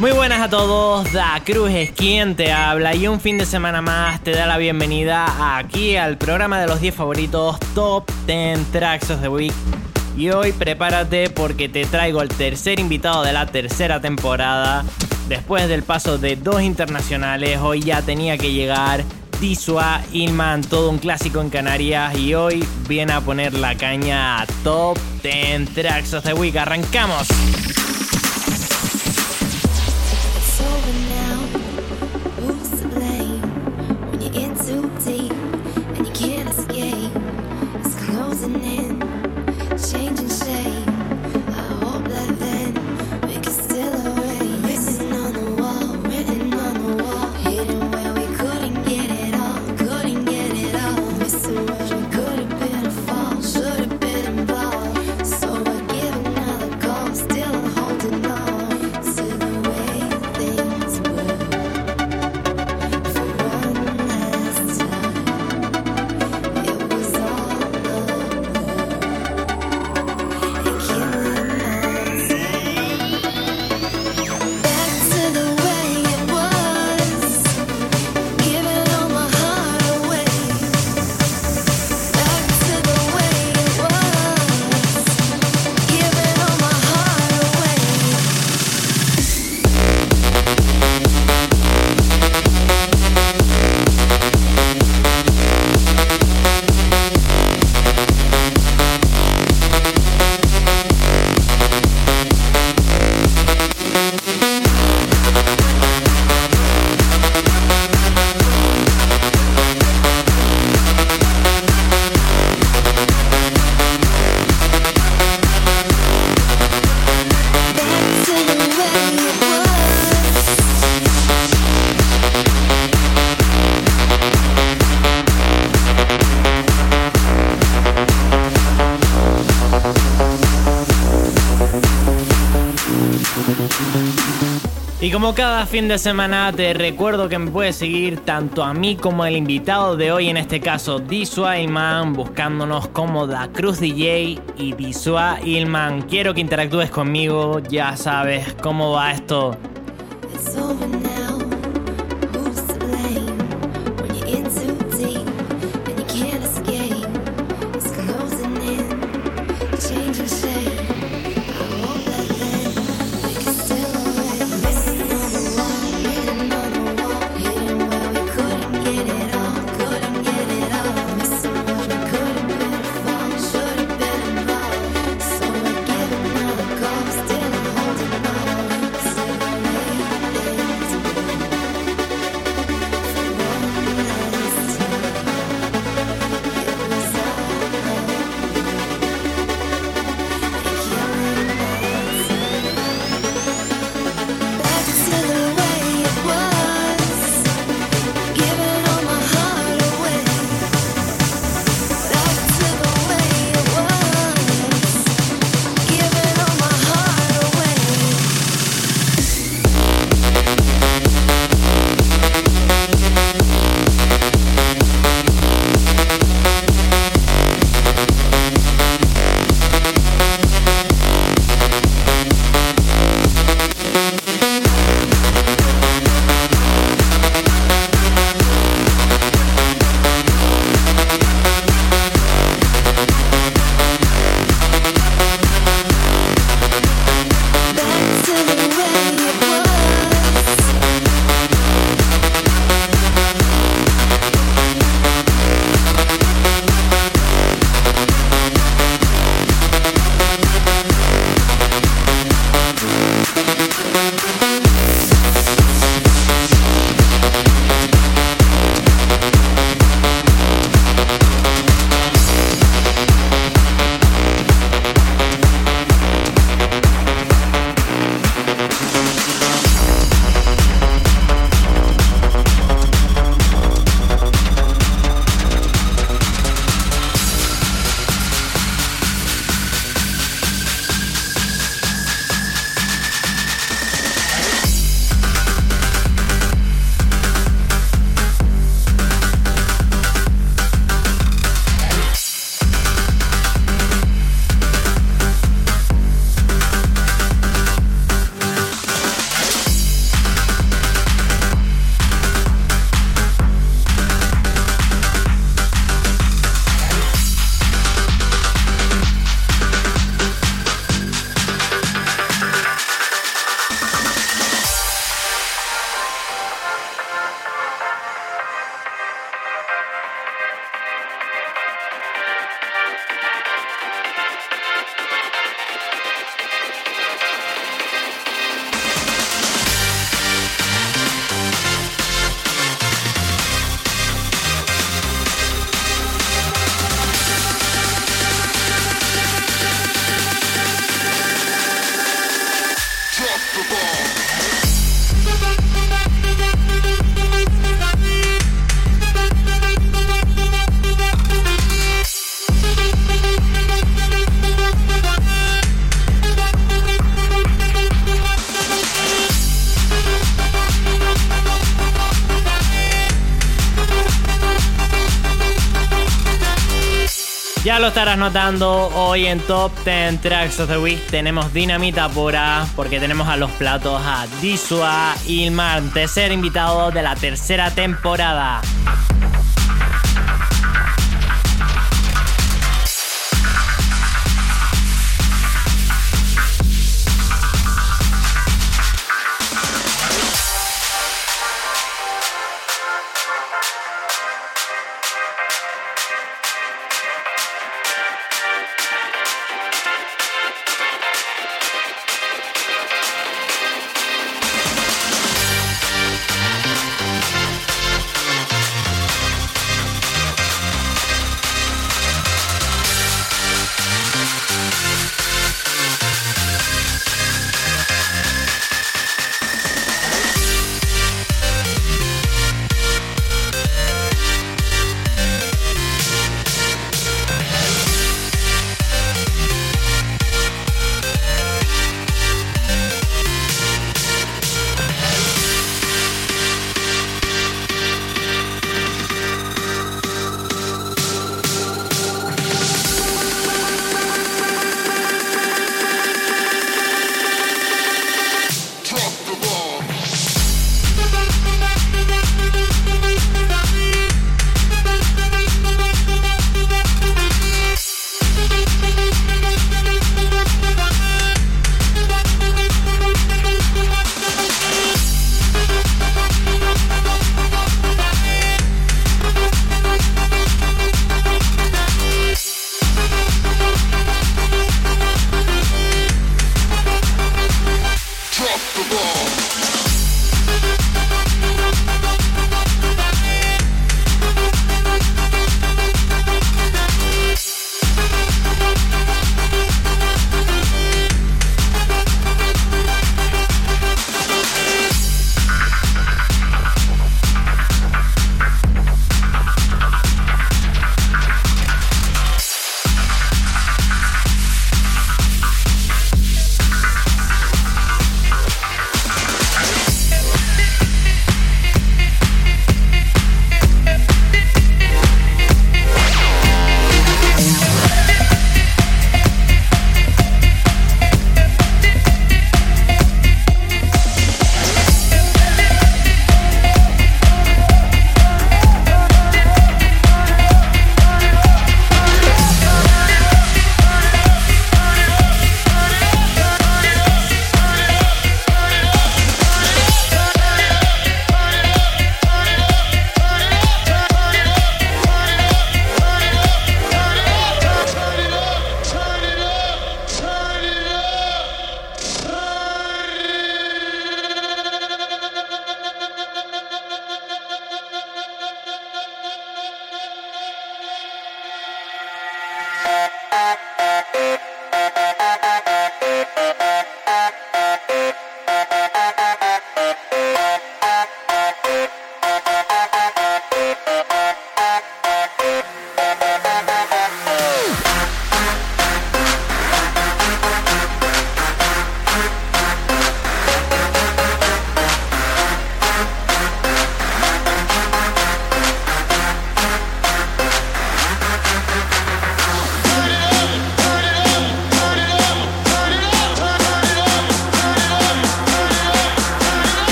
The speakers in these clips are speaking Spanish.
Muy buenas a todos, Da Cruz es quien te habla y un fin de semana más te da la bienvenida aquí al programa de los 10 favoritos Top 10 Tracks of the Week. Y hoy prepárate porque te traigo el tercer invitado de la tercera temporada. Después del paso de dos internacionales, hoy ya tenía que llegar Tisua Ilman, todo un clásico en Canarias y hoy viene a poner la caña a Top 10 Tracks of the Week. ¡Arrancamos! Como cada fin de semana te recuerdo que me puedes seguir tanto a mí como el invitado de hoy, en este caso Disua Ilman, buscándonos como Da Cruz DJ y Disua Ilman. Quiero que interactúes conmigo, ya sabes cómo va esto. Estarás notando, hoy en Top 10 Tracks of the Week tenemos dinamita pura porque tenemos a los platos a Disua Ilmar, tercer invitado de la tercera temporada.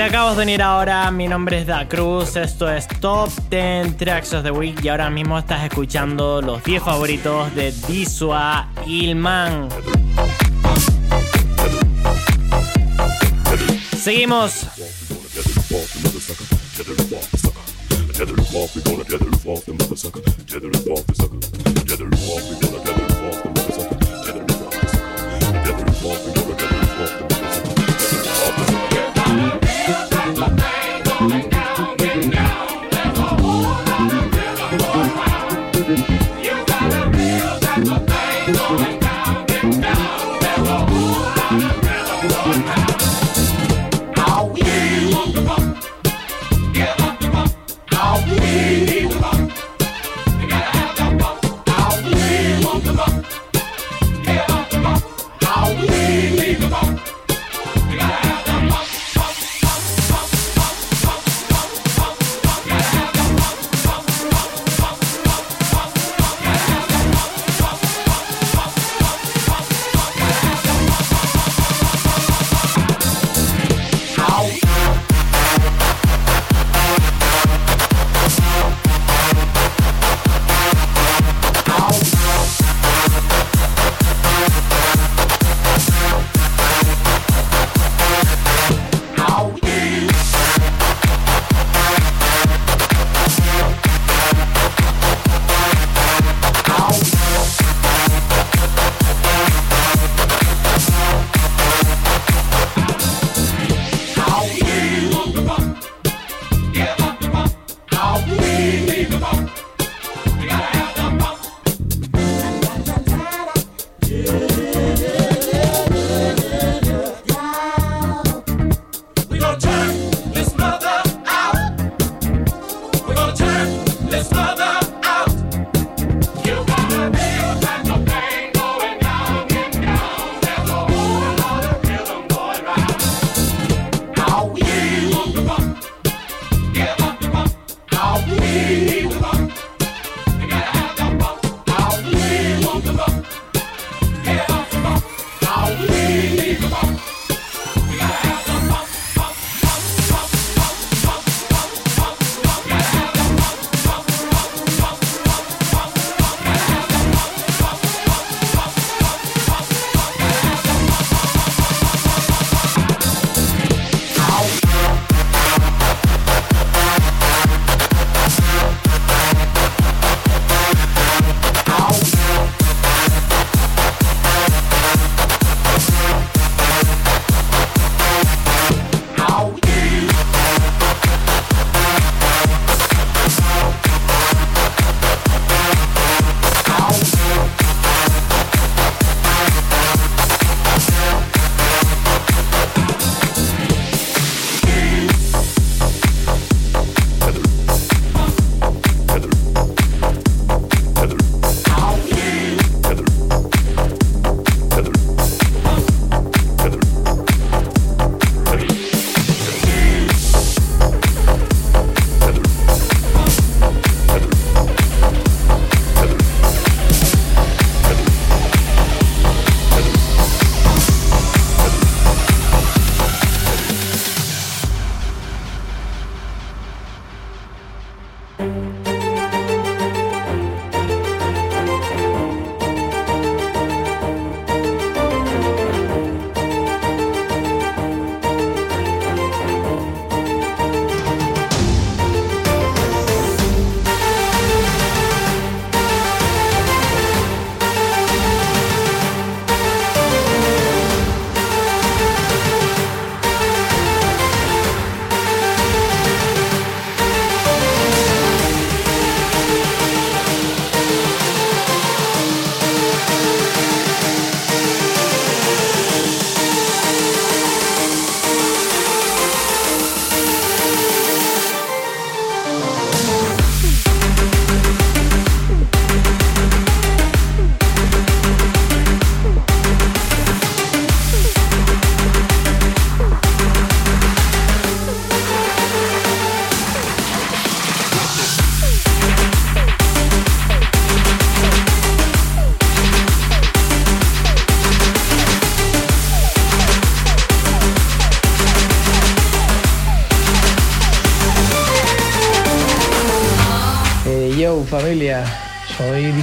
Acabas de venir ahora, mi nombre es Da Cruz, esto es Top 10 Tracks of the Week y ahora mismo estás escuchando los 10 favoritos de Disua Ilman. Seguimos.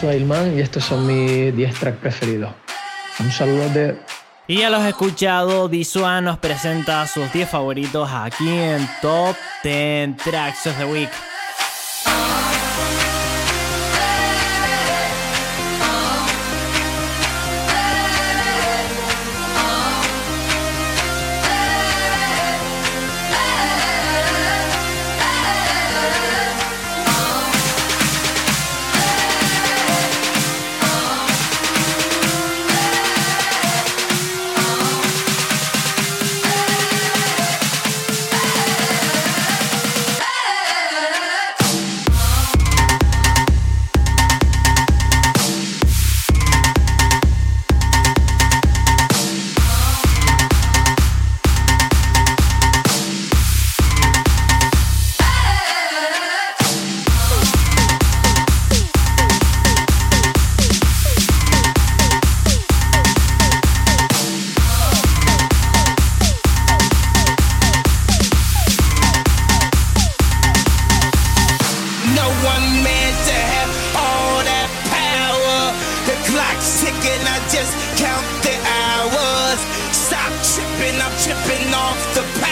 Soy y estos son mis 10 tracks preferidos. Un saludo de... Y ya los he escuchado, nos presenta sus 10 favoritos aquí en Top 10 Tracks of the Week. i'm tripping off the path.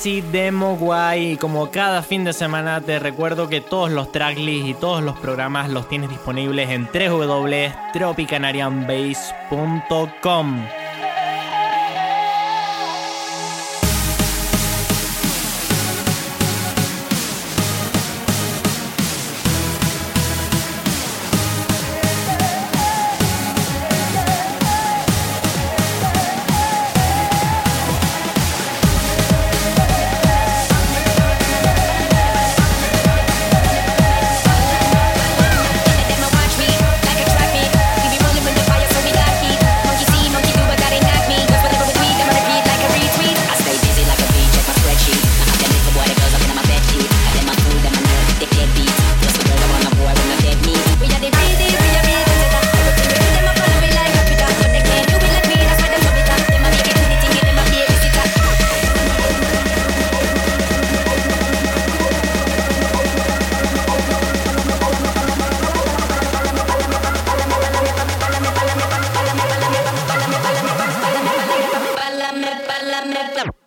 Así de Mogwai y como cada fin de semana te recuerdo que todos los tracklists y todos los programas los tienes disponibles en www.tropicanarianbase.com. Y hoy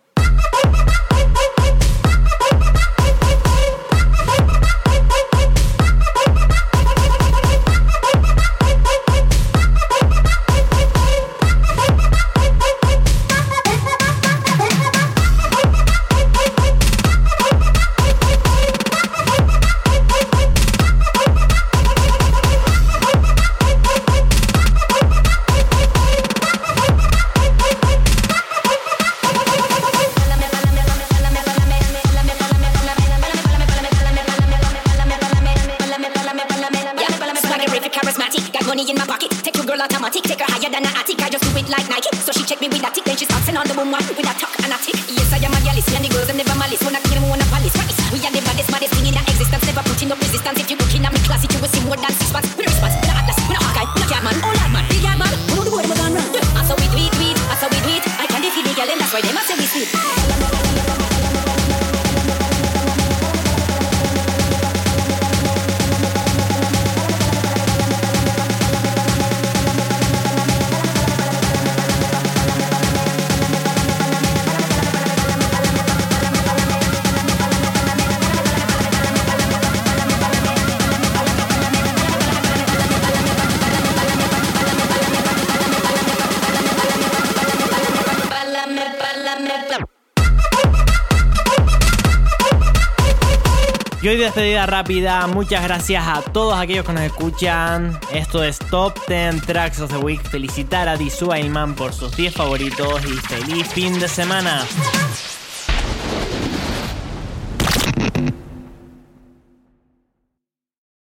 despedida rápida, muchas gracias a todos aquellos que nos escuchan. Esto es Top 10 Tracks of the Week. Felicitar a Disu Ailman por sus 10 favoritos y feliz fin de semana.